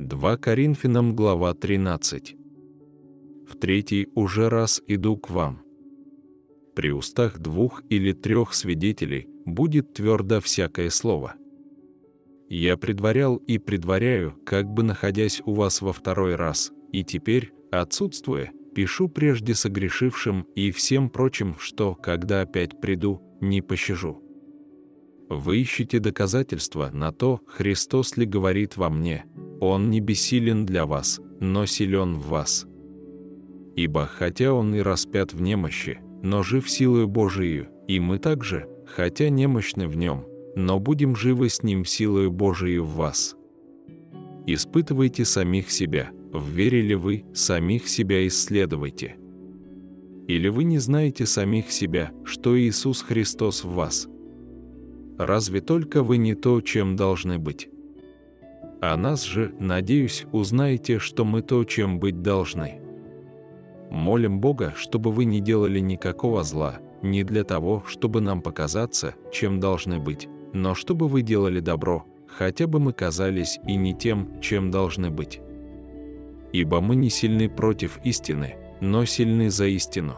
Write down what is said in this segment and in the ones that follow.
2 Коринфянам глава 13. В третий уже раз иду к вам. При устах двух или трех свидетелей будет твердо всякое слово. Я предварял и предваряю, как бы находясь у вас во второй раз, и теперь, отсутствуя, пишу прежде согрешившим и всем прочим, что, когда опять приду, не пощажу. Вы ищете доказательства на то, Христос ли говорит во мне, Он не бессилен для вас, но силен в вас. Ибо хотя Он и распят в немощи, но жив силою Божией, и мы также, хотя немощны в Нем, но будем живы с Ним силою Божией в вас. Испытывайте самих себя, в вере ли вы, самих себя исследуйте. Или вы не знаете самих себя, что Иисус Христос в вас – разве только вы не то, чем должны быть. А нас же, надеюсь, узнаете, что мы то, чем быть должны. Молим Бога, чтобы вы не делали никакого зла, не для того, чтобы нам показаться, чем должны быть, но чтобы вы делали добро, хотя бы мы казались и не тем, чем должны быть. Ибо мы не сильны против истины, но сильны за истину.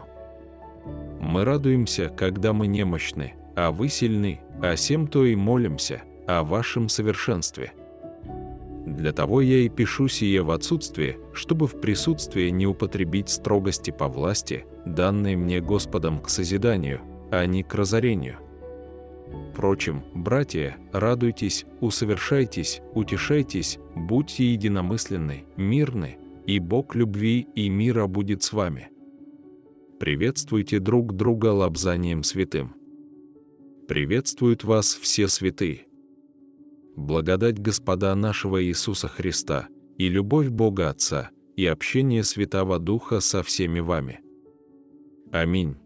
Мы радуемся, когда мы немощны, а вы сильны, а сем то и молимся о вашем совершенстве. Для того я и пишу сие в отсутствие, чтобы в присутствии не употребить строгости по власти, данной мне Господом к созиданию, а не к разорению. Впрочем, братья, радуйтесь, усовершайтесь, утешайтесь, будьте единомысленны, мирны, и Бог любви и мира будет с вами. Приветствуйте друг друга лобзанием святым. Приветствуют вас все святые. Благодать Господа нашего Иисуса Христа и любовь Бога Отца и общение Святого Духа со всеми вами. Аминь.